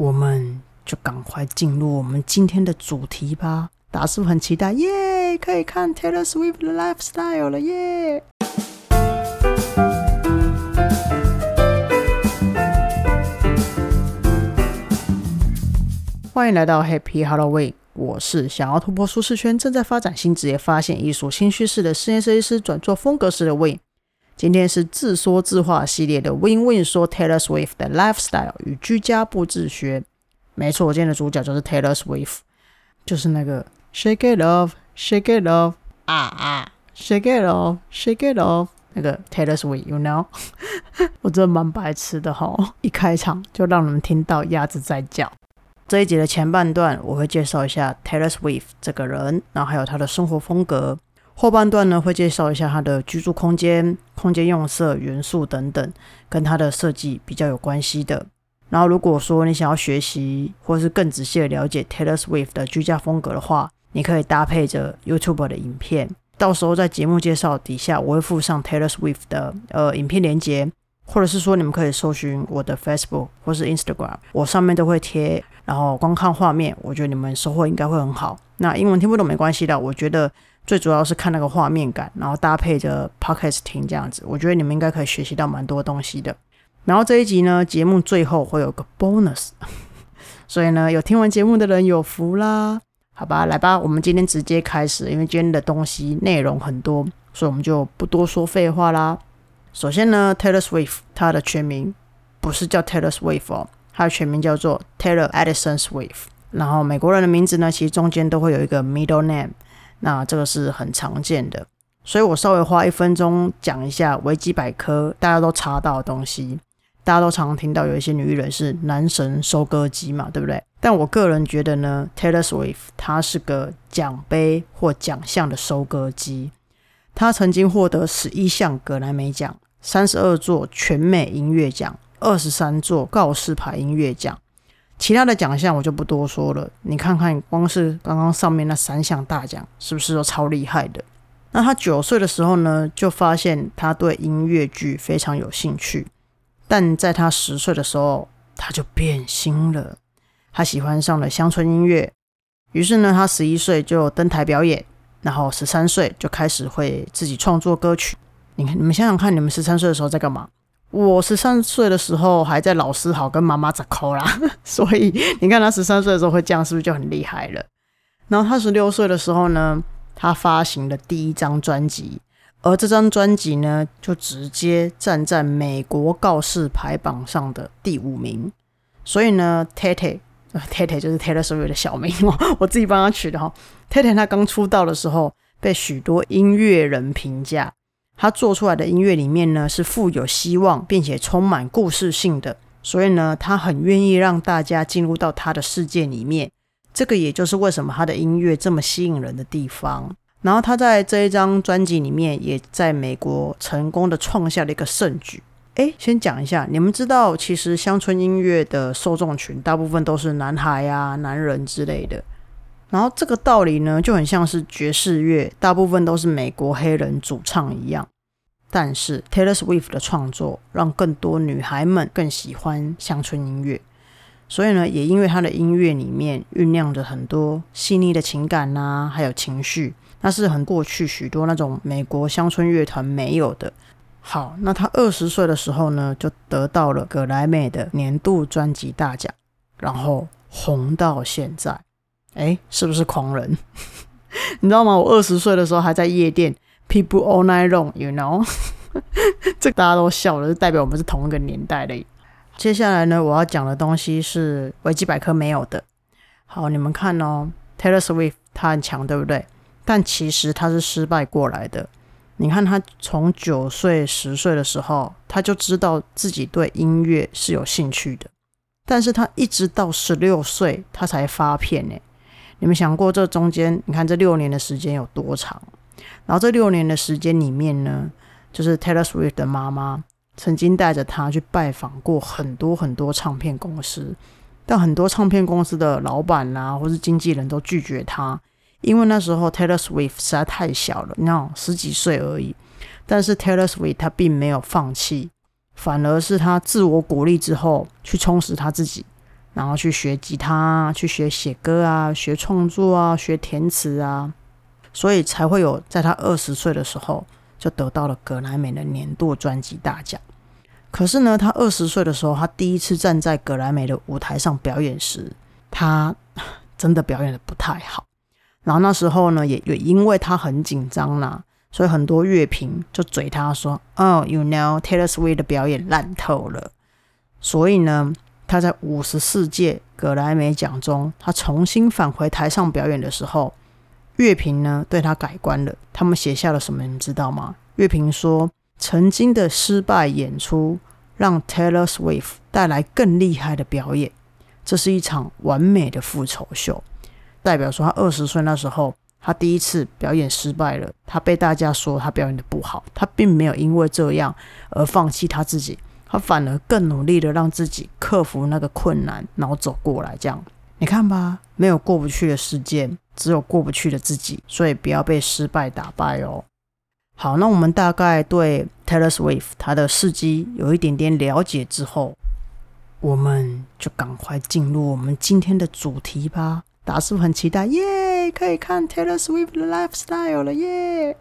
我们就赶快进入我们今天的主题吧。大家是不是很期待？耶，可以看 Taylor Swift 的 lifestyle 了耶！欢迎来到 Happy Halloween，我是想要突破舒适圈、正在发展新职业、发现艺术新趋势的室内设计师，转做风格师的 Win。今天是自说自话系列的 Win Win 说 Taylor Swift 的 lifestyle 与居家布置学。没错，今天的主角就是 Taylor Swift，就是那个 Shake It Off，Shake It Off 啊啊，Shake It Off，Shake It Off 那个 Taylor Swift，You know，我真的蛮白痴的哈，一开场就让人听到鸭子在叫。这一集的前半段我会介绍一下 Taylor Swift 这个人，然后还有他的生活风格。后半段呢会介绍一下它的居住空间、空间用色、元素等等，跟它的设计比较有关系的。然后如果说你想要学习或是更仔细的了解 Taylor Swift 的居家风格的话，你可以搭配着 YouTube 的影片。到时候在节目介绍底下我会附上 Taylor Swift 的呃影片连接，或者是说你们可以搜寻我的 Facebook 或是 Instagram，我上面都会贴。然后光看画面，我觉得你们收获应该会很好。那英文听不懂没关系的，我觉得最主要是看那个画面感，然后搭配着 podcast 听这样子，我觉得你们应该可以学习到蛮多东西的。然后这一集呢，节目最后会有个 bonus，所以呢，有听完节目的人有福啦。好吧，来吧，我们今天直接开始，因为今天的东西内容很多，所以我们就不多说废话啦。首先呢，Taylor Swift 他的全名不是叫 Taylor Swift 哦。它的全名叫做 Taylor Edison Swift，然后美国人的名字呢，其实中间都会有一个 middle name，那这个是很常见的，所以我稍微花一分钟讲一下维基百科大家都查到的东西。大家都常常听到有一些女艺人是男神收割机嘛，对不对？但我个人觉得呢，Taylor Swift 她是个奖杯或奖项的收割机，她曾经获得十一项格莱美奖，三十二座全美音乐奖。二十三座告示牌音乐奖，其他的奖项我就不多说了。你看看，光是刚刚上面那三项大奖，是不是都超厉害的？那他九岁的时候呢，就发现他对音乐剧非常有兴趣。但在他十岁的时候，他就变心了，他喜欢上了乡村音乐。于是呢，他十一岁就登台表演，然后十三岁就开始会自己创作歌曲。你看，你们想想看，你们十三岁的时候在干嘛？我十三岁的时候还在老师好跟妈妈咋抠啦，所以你看他十三岁的时候会这样，是不是就很厉害了？然后他十六岁的时候呢，他发行了第一张专辑，而这张专辑呢，就直接站在美国告示排榜上的第五名。所以呢，Tate，Tate 就是 Taylor Swift 的小名哦，我自己帮他取的哈。Tate 他刚出道的时候，被许多音乐人评价。他做出来的音乐里面呢，是富有希望，并且充满故事性的，所以呢，他很愿意让大家进入到他的世界里面。这个也就是为什么他的音乐这么吸引人的地方。然后他在这一张专辑里面，也在美国成功的创下了一个盛举。诶，先讲一下，你们知道，其实乡村音乐的受众群大部分都是男孩啊、男人之类的。然后这个道理呢，就很像是爵士乐，大部分都是美国黑人主唱一样。但是 Taylor Swift 的创作让更多女孩们更喜欢乡村音乐，所以呢，也因为她的音乐里面酝酿着很多细腻的情感呐，还有情绪，那是很过去许多那种美国乡村乐团没有的。好，那她二十岁的时候呢，就得到了格莱美的年度专辑大奖，然后红到现在。哎，是不是狂人？你知道吗？我二十岁的时候还在夜店，People all night long，you know？这大家都笑了，就代表我们是同一个年代的。接下来呢，我要讲的东西是维基百科没有的。好，你们看哦，Taylor Swift 他很强，对不对？但其实他是失败过来的。你看他从九岁、十岁的时候，他就知道自己对音乐是有兴趣的，但是他一直到十六岁，他才发片呢。你们想过这中间，你看这六年的时间有多长？然后这六年的时间里面呢，就是 Taylor Swift 的妈妈曾经带着他去拜访过很多很多唱片公司，但很多唱片公司的老板啊，或是经纪人都拒绝他，因为那时候 Taylor Swift 实在太小了，你知道，十几岁而已。但是 Taylor Swift 他并没有放弃，反而是他自我鼓励之后去充实他自己。然后去学吉他，去学写歌啊，学创作啊，学填词啊，所以才会有在他二十岁的时候就得到了格莱美的年度专辑大奖。可是呢，他二十岁的时候，他第一次站在格莱美的舞台上表演时，他 真的表演的不太好。然后那时候呢，也也因为他很紧张啦，所以很多乐评就嘴他说：“哦，You know Taylor Swift 的表演烂透了。”所以呢，他在五十四届格莱美奖中，他重新返回台上表演的时候，乐评呢对他改观了。他们写下了什么？你知道吗？乐评说。曾经的失败演出让 Taylor Swift 带来更厉害的表演，这是一场完美的复仇秀。代表说，他二十岁那时候，他第一次表演失败了，他被大家说他表演的不好，他并没有因为这样而放弃他自己，他反而更努力的让自己克服那个困难，然后走过来。这样，你看吧，没有过不去的事件，只有过不去的自己。所以不要被失败打败哦。好，那我们大概对 Taylor Swift 他的事迹有一点点了解之后，我们就赶快进入我们今天的主题吧。大叔很期待？耶，可以看 Taylor Swift 的 lifestyle 了耶！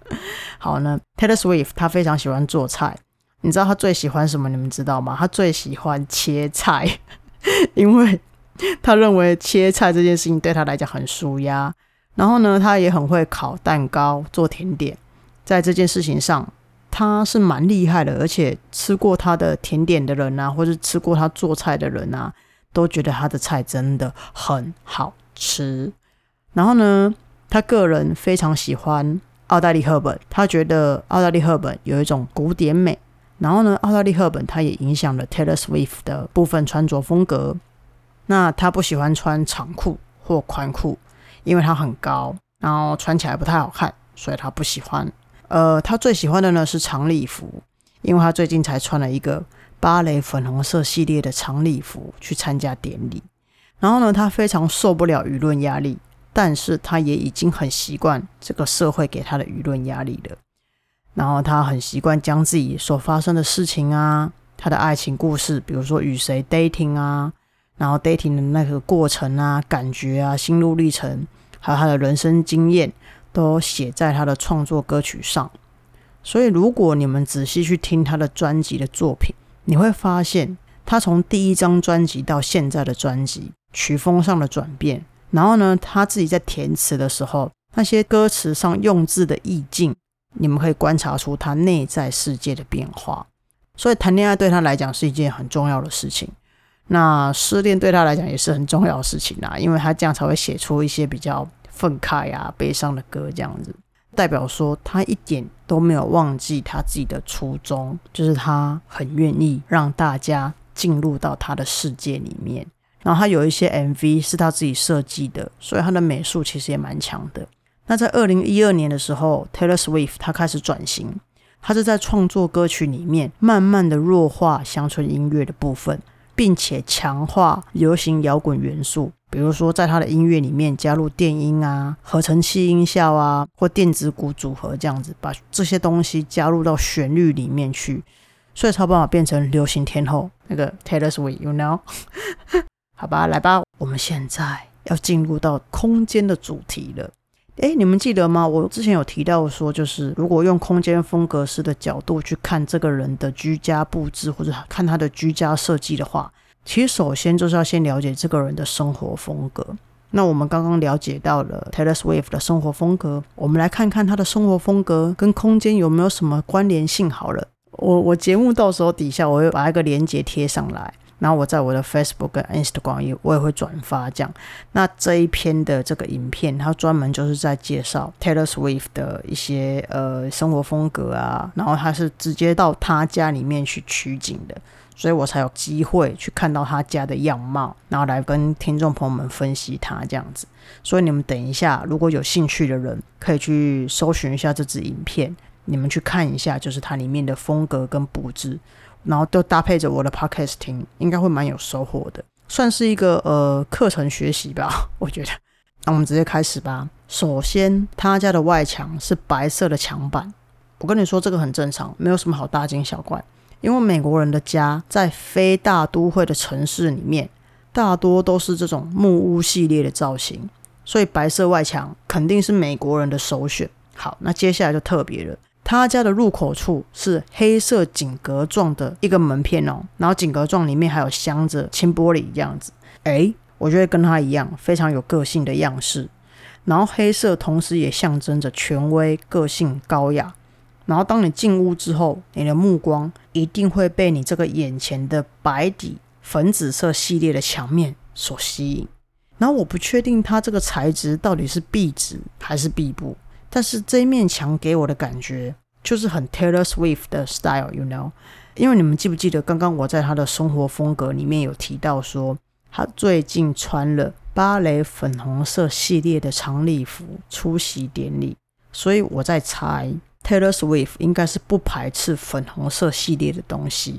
好呢，Taylor Swift 他非常喜欢做菜，你知道他最喜欢什么？你们知道吗？他最喜欢切菜，因为他认为切菜这件事情对他来讲很舒压。然后呢，他也很会烤蛋糕、做甜点。在这件事情上，他是蛮厉害的，而且吃过他的甜点的人啊，或者吃过他做菜的人啊，都觉得他的菜真的很好吃。然后呢，他个人非常喜欢奥黛丽·赫本，他觉得奥黛丽·赫本有一种古典美。然后呢，奥黛丽·赫本她也影响了 Taylor Swift 的部分穿着风格。那她不喜欢穿长裤或宽裤，因为他很高，然后穿起来不太好看，所以她不喜欢。呃，她最喜欢的呢是长礼服，因为她最近才穿了一个芭蕾粉红色系列的长礼服去参加典礼。然后呢，他非常受不了舆论压力，但是他也已经很习惯这个社会给他的舆论压力了。然后他很习惯将自己所发生的事情啊，他的爱情故事，比如说与谁 dating 啊，然后 dating 的那个过程啊、感觉啊、心路历程，还有他的人生经验。都写在他的创作歌曲上，所以如果你们仔细去听他的专辑的作品，你会发现他从第一张专辑到现在的专辑曲风上的转变，然后呢，他自己在填词的时候，那些歌词上用字的意境，你们可以观察出他内在世界的变化。所以谈恋爱对他来讲是一件很重要的事情，那失恋对他来讲也是很重要的事情啊，因为他这样才会写出一些比较。愤慨啊，悲伤的歌这样子，代表说他一点都没有忘记他自己的初衷，就是他很愿意让大家进入到他的世界里面。然后他有一些 MV 是他自己设计的，所以他的美术其实也蛮强的。那在二零一二年的时候，Taylor Swift 他开始转型，他是在创作歌曲里面慢慢的弱化乡村音乐的部分，并且强化流行摇滚元素。比如说，在他的音乐里面加入电音啊、合成器音效啊，或电子鼓组合这样子，把这些东西加入到旋律里面去，所以才有办法变成流行天后那个 Taylor Swift，you know？好吧，来吧，我们现在要进入到空间的主题了。哎，你们记得吗？我之前有提到说，就是如果用空间风格师的角度去看这个人的居家布置，或者看他的居家设计的话。其实，首先就是要先了解这个人的生活风格。那我们刚刚了解到了 Taylor Swift 的生活风格，我们来看看他的生活风格跟空间有没有什么关联性。好了，我我节目到时候底下我会把一个链接贴上来，然后我在我的 Facebook 跟 Instagram 也我也会转发这样。那这一篇的这个影片，它专门就是在介绍 Taylor Swift 的一些呃生活风格啊，然后他是直接到他家里面去取景的。所以我才有机会去看到他家的样貌，然后来跟听众朋友们分析他这样子。所以你们等一下，如果有兴趣的人，可以去搜寻一下这支影片，你们去看一下，就是它里面的风格跟布置，然后都搭配着我的 podcast 听，应该会蛮有收获的，算是一个呃课程学习吧，我觉得。那我们直接开始吧。首先，他家的外墙是白色的墙板，我跟你说这个很正常，没有什么好大惊小怪。因为美国人的家在非大都会的城市里面，大多都是这种木屋系列的造型，所以白色外墙肯定是美国人的首选。好，那接下来就特别了，他家的入口处是黑色井格状的一个门片哦，然后井格状里面还有镶着轻玻璃这样子。诶，我觉得跟他一样，非常有个性的样式。然后黑色同时也象征着权威、个性、高雅。然后当你进屋之后，你的目光一定会被你这个眼前的白底粉紫色系列的墙面所吸引。然后我不确定它这个材质到底是壁纸还是壁布，但是这一面墙给我的感觉就是很 Taylor Swift 的 style，you know？因为你们记不记得刚刚我在他的生活风格里面有提到说，他最近穿了。芭蕾粉红色系列的长礼服出席典礼，所以我在猜 Taylor Swift 应该是不排斥粉红色系列的东西。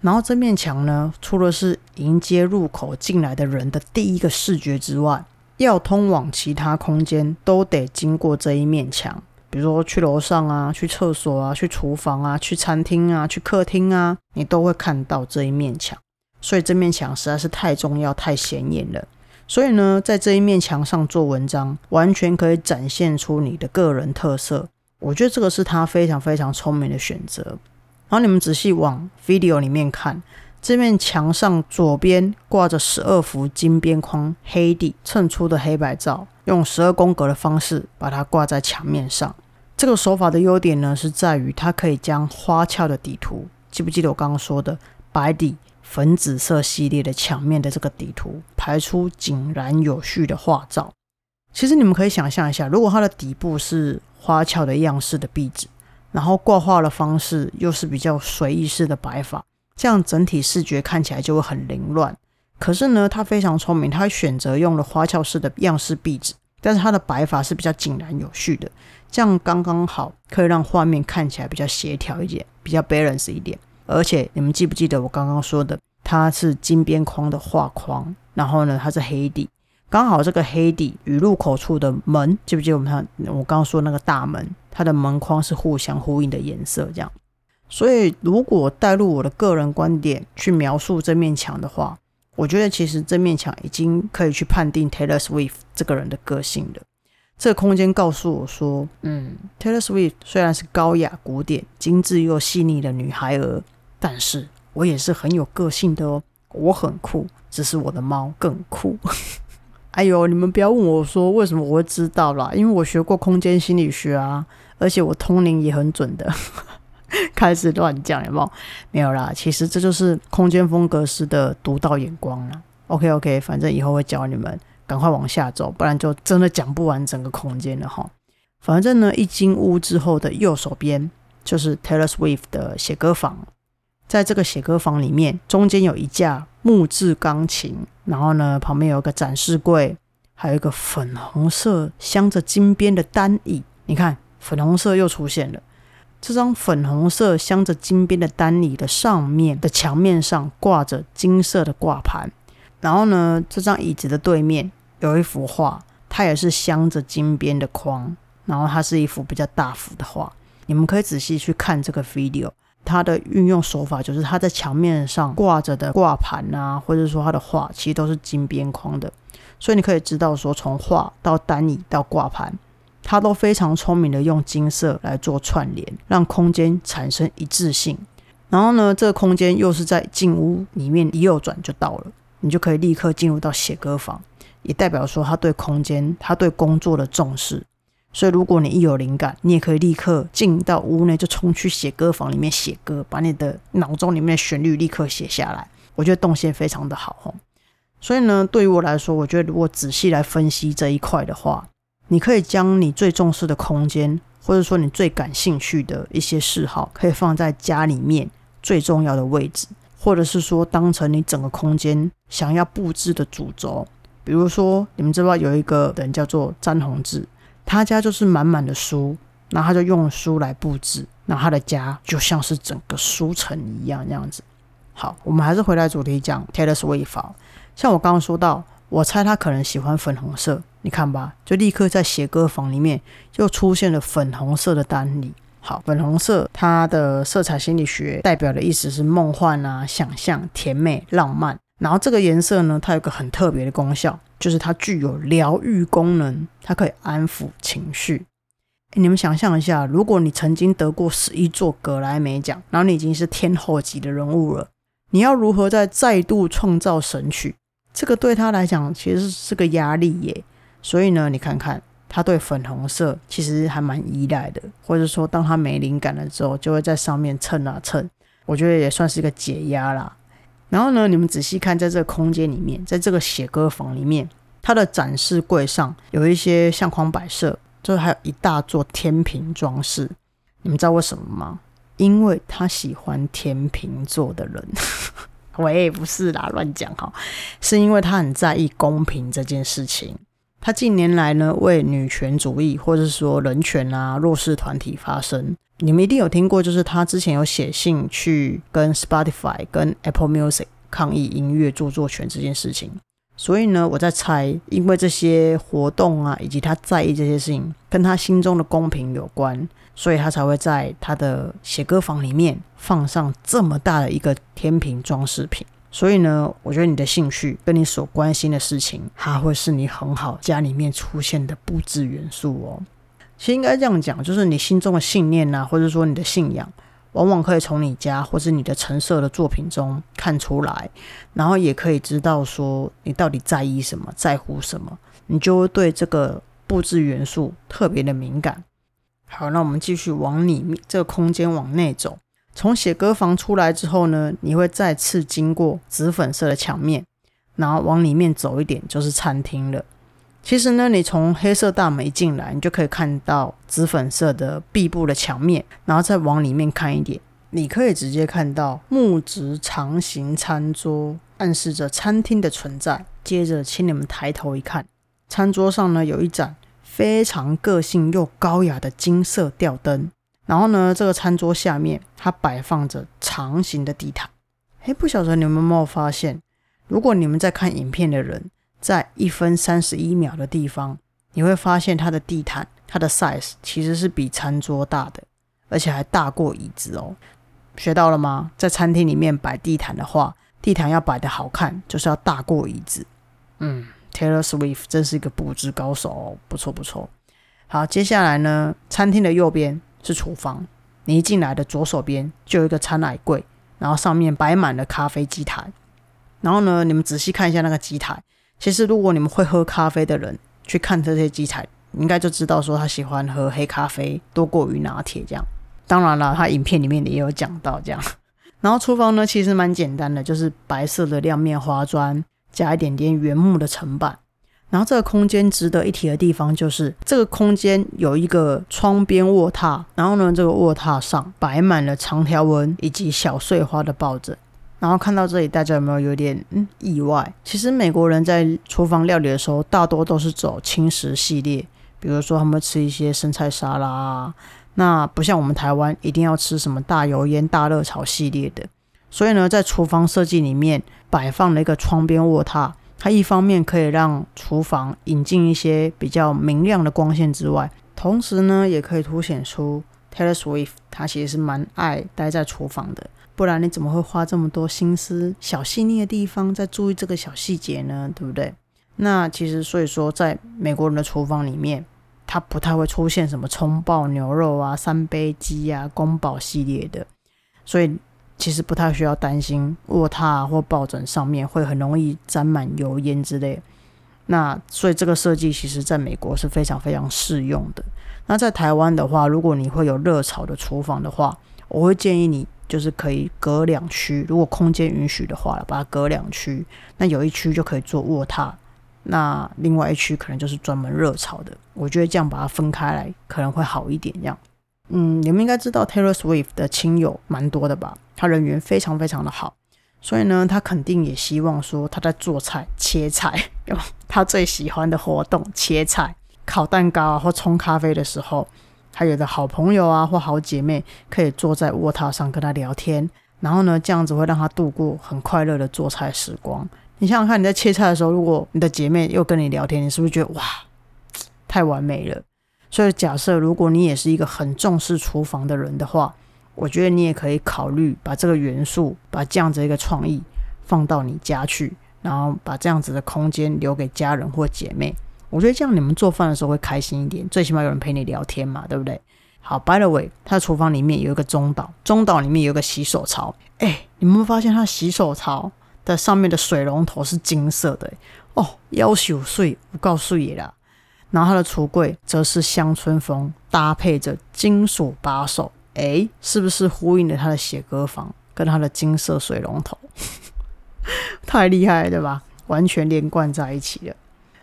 然后这面墙呢，除了是迎接入口进来的人的第一个视觉之外，要通往其他空间都得经过这一面墙。比如说去楼上啊，去厕所啊，去厨房啊，去餐厅啊，去客厅啊，你都会看到这一面墙。所以这面墙实在是太重要、太显眼了。所以呢，在这一面墙上做文章，完全可以展现出你的个人特色。我觉得这个是他非常非常聪明的选择。然后你们仔细往 video 里面看，这面墙上左边挂着十二幅金边框、黑底衬出的黑白照，用十二宫格的方式把它挂在墙面上。这个手法的优点呢，是在于它可以将花俏的底图，记不记得我刚刚说的白底？粉紫色系列的墙面的这个底图排出井然有序的画照。其实你们可以想象一下，如果它的底部是花俏的样式的壁纸，然后挂画的方式又是比较随意式的摆法，这样整体视觉看起来就会很凌乱。可是呢，他非常聪明，他选择用了花俏式的样式壁纸，但是它的摆法是比较井然有序的，这样刚刚好可以让画面看起来比较协调一点，比较 balance 一点。而且你们记不记得我刚刚说的，它是金边框的画框，然后呢，它是黑底，刚好这个黑底与入口处的门，记不记得我们看我刚刚说那个大门，它的门框是互相呼应的颜色，这样。所以如果带入我的个人观点去描述这面墙的话，我觉得其实这面墙已经可以去判定 Taylor Swift 这个人的个性了。这个空间告诉我说，嗯，Taylor Swift 虽然是高雅、古典、精致又细腻的女孩儿。但是我也是很有个性的哦，我很酷，只是我的猫更酷。哎呦，你们不要问我说为什么我会知道啦，因为我学过空间心理学啊，而且我通灵也很准的。开始乱讲有没有？没有啦，其实这就是空间风格师的独到眼光啦。OK OK，反正以后会教你们，赶快往下走，不然就真的讲不完整个空间了哈。反正呢，一进屋之后的右手边就是 Taylor Swift 的写歌房。在这个写歌房里面，中间有一架木质钢琴，然后呢，旁边有一个展示柜，还有一个粉红色镶着金边的单椅。你看，粉红色又出现了。这张粉红色镶着金边的单椅的上面的墙面上挂着金色的挂盘，然后呢，这张椅子的对面有一幅画，它也是镶着金边的框，然后它是一幅比较大幅的画。你们可以仔细去看这个 video。它的运用手法就是，它在墙面上挂着的挂盘啊，或者说它的画，其实都是金边框的，所以你可以知道说，从画到单椅到挂盘，它都非常聪明的用金色来做串联，让空间产生一致性。然后呢，这个空间又是在进屋里面一右转就到了，你就可以立刻进入到写歌房，也代表说他对空间、他对工作的重视。所以，如果你一有灵感，你也可以立刻进到屋内，就冲去写歌房里面写歌，把你的脑中里面的旋律立刻写下来。我觉得动线非常的好哦。所以呢，对于我来说，我觉得如果仔细来分析这一块的话，你可以将你最重视的空间，或者说你最感兴趣的一些嗜好，可以放在家里面最重要的位置，或者是说当成你整个空间想要布置的主轴。比如说，你们知道有一个人叫做詹宏志。他家就是满满的书，那他就用书来布置，那他的家就像是整个书城一样这样子。好，我们还是回来主题讲 Taylor Swift。像我刚刚说到，我猜他可能喜欢粉红色，你看吧，就立刻在写歌房里面又出现了粉红色的单里。好，粉红色它的色彩心理学代表的意思是梦幻啊、想象、甜美、浪漫。然后这个颜色呢，它有个很特别的功效，就是它具有疗愈功能，它可以安抚情绪。你们想象一下，如果你曾经得过十一座格莱美奖，然后你已经是天后级的人物了，你要如何再再度创造神曲？这个对他来讲其实是个压力耶。所以呢，你看看他对粉红色其实还蛮依赖的，或者说当他没灵感了之后，就会在上面蹭啊蹭。我觉得也算是一个解压啦。然后呢，你们仔细看，在这个空间里面，在这个写歌房里面，它的展示柜上有一些相框摆设，就还有一大座天平装饰。你们知道为什么吗？因为他喜欢天秤座的人。喂，不是啦，乱讲哈，是因为他很在意公平这件事情。他近年来呢，为女权主义或者说人权啊、弱势团体发声。你们一定有听过，就是他之前有写信去跟 Spotify、跟 Apple Music 抗议音乐著作权这件事情。所以呢，我在猜，因为这些活动啊，以及他在意这些事情，跟他心中的公平有关，所以他才会在他的写歌房里面放上这么大的一个天平装饰品。所以呢，我觉得你的兴趣跟你所关心的事情，它会是你很好家里面出现的布置元素哦。其实应该这样讲，就是你心中的信念呐，或者说你的信仰，往往可以从你家或是你的陈设的作品中看出来，然后也可以知道说你到底在意什么，在乎什么，你就会对这个布置元素特别的敏感。好，那我们继续往里面这个空间往内走，从写歌房出来之后呢，你会再次经过紫粉色的墙面，然后往里面走一点就是餐厅了。其实呢，你从黑色大门一进来，你就可以看到紫粉色的壁布的墙面，然后再往里面看一点，你可以直接看到木质长形餐桌，暗示着餐厅的存在。接着，请你们抬头一看，餐桌上呢有一盏非常个性又高雅的金色吊灯，然后呢，这个餐桌下面它摆放着长形的地毯。嘿，不晓得你们有没有发现，如果你们在看影片的人。在一分三十一秒的地方，你会发现它的地毯，它的 size 其实是比餐桌大的，而且还大过椅子哦。学到了吗？在餐厅里面摆地毯的话，地毯要摆的好看，就是要大过椅子。嗯，Taylor Swift 真是一个布置高手哦，不错不错。好，接下来呢，餐厅的右边是厨房，你一进来的左手边就有一个餐奶柜，然后上面摆满了咖啡机台。然后呢，你们仔细看一下那个机台。其实，如果你们会喝咖啡的人去看这些机台，应该就知道说他喜欢喝黑咖啡多过于拿铁这样。当然了，他影片里面也有讲到这样。然后厨房呢，其实蛮简单的，就是白色的亮面花砖加一点点原木的层板。然后这个空间值得一提的地方就是，这个空间有一个窗边卧榻，然后呢，这个卧榻上摆满了长条纹以及小碎花的抱枕。然后看到这里，大家有没有有点嗯意外？其实美国人在厨房料理的时候，大多都是走轻食系列，比如说他们吃一些生菜沙拉啊。那不像我们台湾，一定要吃什么大油烟大热炒系列的。所以呢，在厨房设计里面摆放了一个窗边卧榻，它一方面可以让厨房引进一些比较明亮的光线之外，同时呢，也可以凸显出 Taylor Swift 他其实是蛮爱待在厨房的。不然你怎么会花这么多心思、小细腻的地方在注意这个小细节呢？对不对？那其实所以说，在美国人的厨房里面，它不太会出现什么葱爆牛肉啊、三杯鸡啊、宫保系列的，所以其实不太需要担心卧榻或抱枕上面会很容易沾满油烟之类。那所以这个设计其实在美国是非常非常适用的。那在台湾的话，如果你会有热炒的厨房的话，我会建议你。就是可以隔两区，如果空间允许的话，把它隔两区。那有一区就可以做卧榻，那另外一区可能就是专门热炒的。我觉得这样把它分开来可能会好一点。这样，嗯，你们应该知道 Taylor Swift 的亲友蛮多的吧？他人缘非常非常的好，所以呢，他肯定也希望说他在做菜、切菜，他最喜欢的活动——切菜、烤蛋糕啊，或冲咖啡的时候。还有的好朋友啊，或好姐妹可以坐在卧榻上跟他聊天，然后呢，这样子会让他度过很快乐的做菜时光。你想想看，你在切菜的时候，如果你的姐妹又跟你聊天，你是不是觉得哇，太完美了？所以假设如果你也是一个很重视厨房的人的话，我觉得你也可以考虑把这个元素，把这样子一个创意放到你家去，然后把这样子的空间留给家人或姐妹。我觉得这样你们做饭的时候会开心一点，最起码有人陪你聊天嘛，对不对？好，By the way，他的厨房里面有一个中岛，中岛里面有一个洗手槽。哎，你们会发现他洗手槽的上面的水龙头是金色的哦，要求碎，我告诉你啦。然后他的橱柜则是乡村风，搭配着金属把手，哎，是不是呼应了他的写歌房跟他的金色水龙头？太厉害了，对吧？完全连贯在一起了。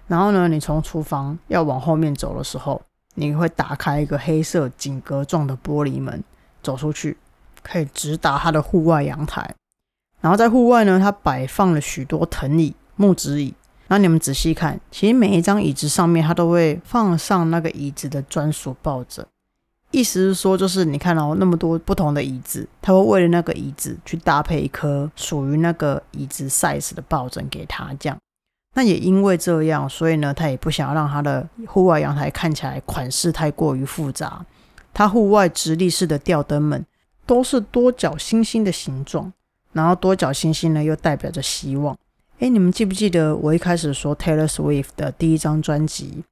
然后呢，你从厨房要往后面走的时候，你会打开一个黑色井格状的玻璃门，走出去，可以直达它的户外阳台。然后在户外呢，它摆放了许多藤椅、木质椅。那你们仔细看，其实每一张椅子上面，它都会放上那个椅子的专属抱枕。意思是说，就是你看到那么多不同的椅子，它会为了那个椅子去搭配一颗属于那个椅子 size 的抱枕给他，这样。那也因为这样，所以呢，他也不想要让他的户外阳台看起来款式太过于复杂。他户外直立式的吊灯们都是多角星星的形状，然后多角星星呢又代表着希望。哎，你们记不记得我一开始说 Taylor Swift 的第一张专辑？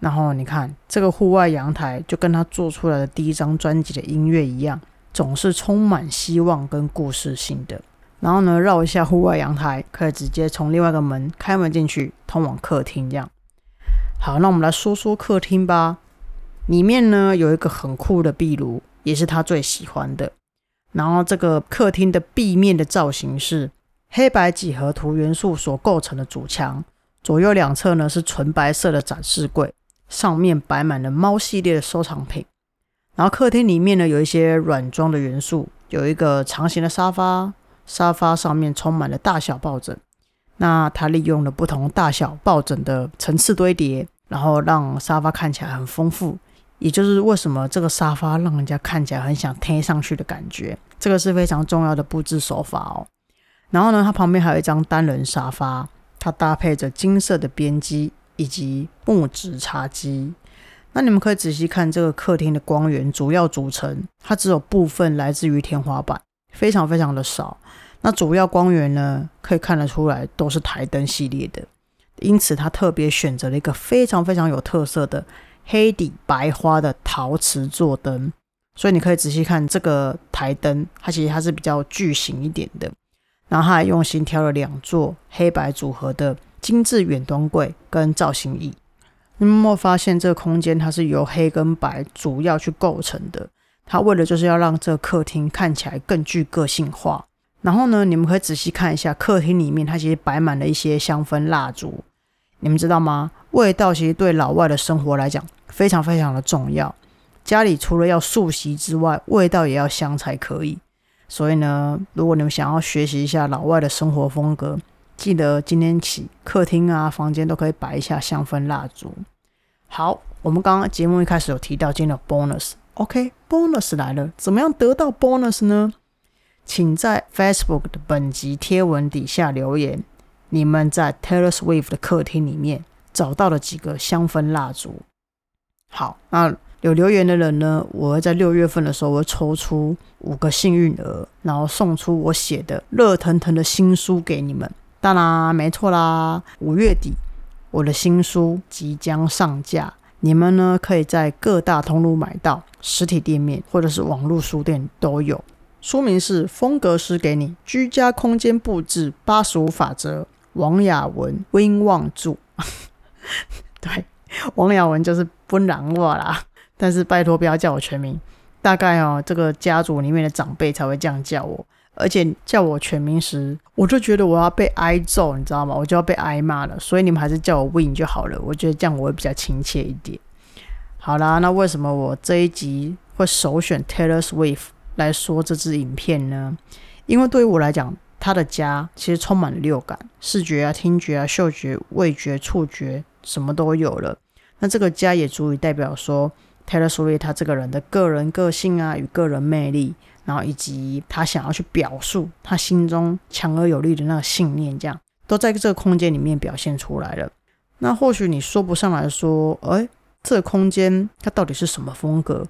然后你看这个户外阳台就跟他做出来的第一张专辑的音乐一样，总是充满希望跟故事性的。然后呢，绕一下户外阳台，可以直接从另外一个门开门进去，通往客厅。这样，好，那我们来说说客厅吧。里面呢有一个很酷的壁炉，也是他最喜欢的。然后这个客厅的壁面的造型是黑白几何图元素所构成的主墙，左右两侧呢是纯白色的展示柜，上面摆满了猫系列的收藏品。然后客厅里面呢有一些软装的元素，有一个长形的沙发。沙发上面充满了大小抱枕，那他利用了不同大小抱枕的层次堆叠，然后让沙发看起来很丰富。也就是为什么这个沙发让人家看起来很想贴上去的感觉，这个是非常重要的布置手法哦。然后呢，它旁边还有一张单人沙发，它搭配着金色的边机以及木质茶几。那你们可以仔细看这个客厅的光源主要组成，它只有部分来自于天花板。非常非常的少，那主要光源呢，可以看得出来都是台灯系列的，因此他特别选择了一个非常非常有特色的黑底白花的陶瓷座灯，所以你可以仔细看这个台灯，它其实它是比较巨型一点的，然后他还用心挑了两座黑白组合的精致远端柜跟造型椅，你们有没有发现这个空间它是由黑跟白主要去构成的？他为了就是要让这个客厅看起来更具个性化，然后呢，你们可以仔细看一下客厅里面，它其实摆满了一些香氛蜡烛。你们知道吗？味道其实对老外的生活来讲非常非常的重要。家里除了要素席之外，味道也要香才可以。所以呢，如果你们想要学习一下老外的生活风格，记得今天起客厅啊、房间都可以摆一下香氛蜡烛。好，我们刚刚节目一开始有提到今天的 bonus。OK，bonus 来了，怎么样得到 bonus 呢？请在 Facebook 的本集贴文底下留言，你们在 Taylor Swift 的客厅里面找到了几个香氛蜡烛。好，那有留言的人呢，我会在六月份的时候会抽出五个幸运儿，然后送出我写的热腾腾的新书给你们。当然，没错啦，五月底我的新书即将上架。你们呢，可以在各大通路买到，实体店面或者是网络书店都有。书名是《风格师给你居家空间布置八十五法则》，王雅文、温望著。对，王雅文就是不然我啦，但是拜托不要叫我全名，大概哦，这个家族里面的长辈才会这样叫我。而且叫我全名时，我就觉得我要被挨揍，你知道吗？我就要被挨骂了。所以你们还是叫我 Win 就好了。我觉得这样我会比较亲切一点。好啦，那为什么我这一集会首选 Taylor Swift 来说这支影片呢？因为对于我来讲，他的家其实充满了六感，视觉啊、听觉啊、嗅觉、味觉、触觉，什么都有了。那这个家也足以代表说 Taylor Swift 他这个人的个人个性啊与个人魅力。然后以及他想要去表述他心中强而有力的那个信念，这样都在这个空间里面表现出来了。那或许你说不上来说，哎，这个空间它到底是什么风格？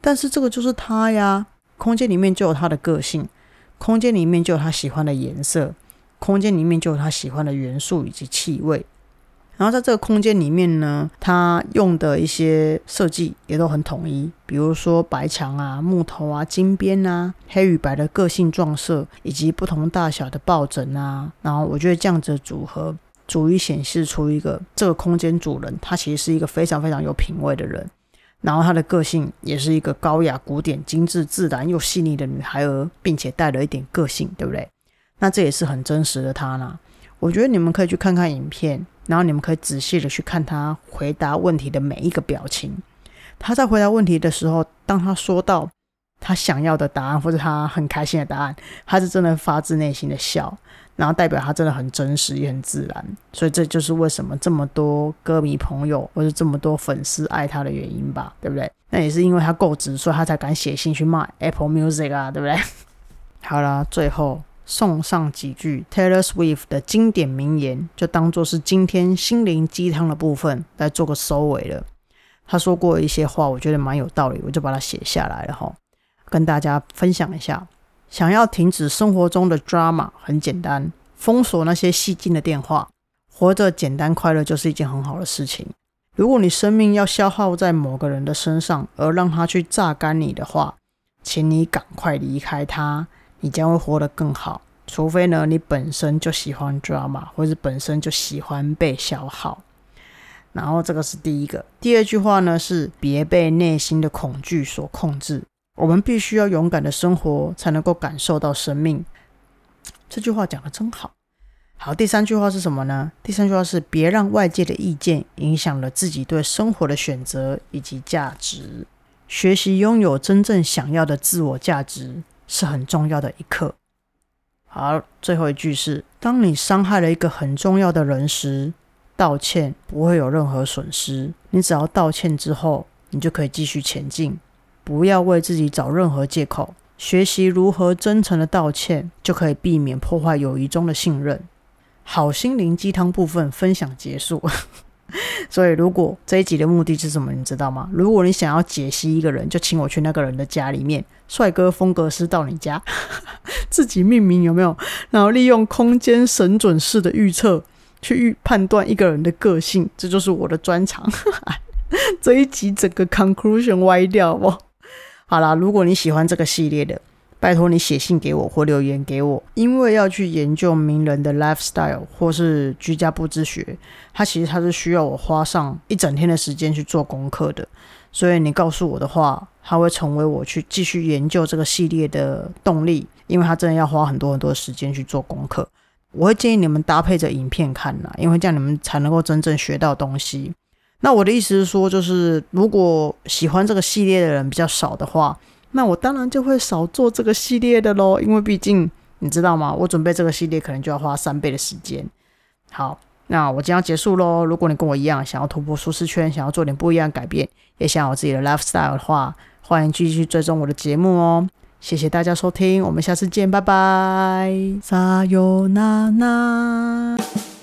但是这个就是他呀，空间里面就有他的个性，空间里面就有他喜欢的颜色，空间里面就有他喜欢的元素以及气味。然后在这个空间里面呢，他用的一些设计也都很统一，比如说白墙啊、木头啊、金边啊、黑与白的个性撞色，以及不同大小的抱枕啊。然后我觉得这样子组合，足以显示出一个这个空间主人他其实是一个非常非常有品味的人。然后他的个性也是一个高雅、古典、精致、自然又细腻的女孩儿，并且带了一点个性，对不对？那这也是很真实的她呢。我觉得你们可以去看看影片。然后你们可以仔细的去看他回答问题的每一个表情。他在回答问题的时候，当他说到他想要的答案或者他很开心的答案，他是真的发自内心的笑，然后代表他真的很真实也很自然。所以这就是为什么这么多歌迷朋友或者这么多粉丝爱他的原因吧，对不对？那也是因为他够直，所以他才敢写信去骂 Apple Music 啊，对不对？好了，最后。送上几句 Taylor Swift 的经典名言，就当做是今天心灵鸡汤的部分来做个收尾了。他说过一些话，我觉得蛮有道理，我就把它写下来了哈，跟大家分享一下。想要停止生活中的 drama，很简单，封锁那些戏精的电话，活着简单快乐就是一件很好的事情。如果你生命要消耗在某个人的身上，而让他去榨干你的话，请你赶快离开他。你将会活得更好，除非呢，你本身就喜欢 drama，或者本身就喜欢被消耗。然后这个是第一个。第二句话呢是别被内心的恐惧所控制。我们必须要勇敢的生活，才能够感受到生命。这句话讲的真好。好，第三句话是什么呢？第三句话是别让外界的意见影响了自己对生活的选择以及价值。学习拥有真正想要的自我价值。是很重要的一刻。好，最后一句是：当你伤害了一个很重要的人时，道歉不会有任何损失。你只要道歉之后，你就可以继续前进。不要为自己找任何借口。学习如何真诚的道歉，就可以避免破坏友谊中的信任。好心灵鸡汤部分分享结束。所以，如果这一集的目的是什么，你知道吗？如果你想要解析一个人，就请我去那个人的家里面，帅哥风格师到你家，自己命名有没有？然后利用空间神准式的预测去预判断一个人的个性，这就是我的专长。这一集整个 conclusion 歪掉不？好啦，如果你喜欢这个系列的。拜托你写信给我或留言给我，因为要去研究名人的 lifestyle 或是居家布置学，它其实它是需要我花上一整天的时间去做功课的。所以你告诉我的话，它会成为我去继续研究这个系列的动力，因为它真的要花很多很多时间去做功课。我会建议你们搭配着影片看呐，因为这样你们才能够真正学到东西。那我的意思是说，就是如果喜欢这个系列的人比较少的话。那我当然就会少做这个系列的喽，因为毕竟你知道吗？我准备这个系列可能就要花三倍的时间。好，那我今天要结束喽。如果你跟我一样想要突破舒适圈，想要做点不一样的改变，也想要自己的 lifestyle 的话，欢迎继续追踪我的节目哦。谢谢大家收听，我们下次见，拜拜，撒由那那。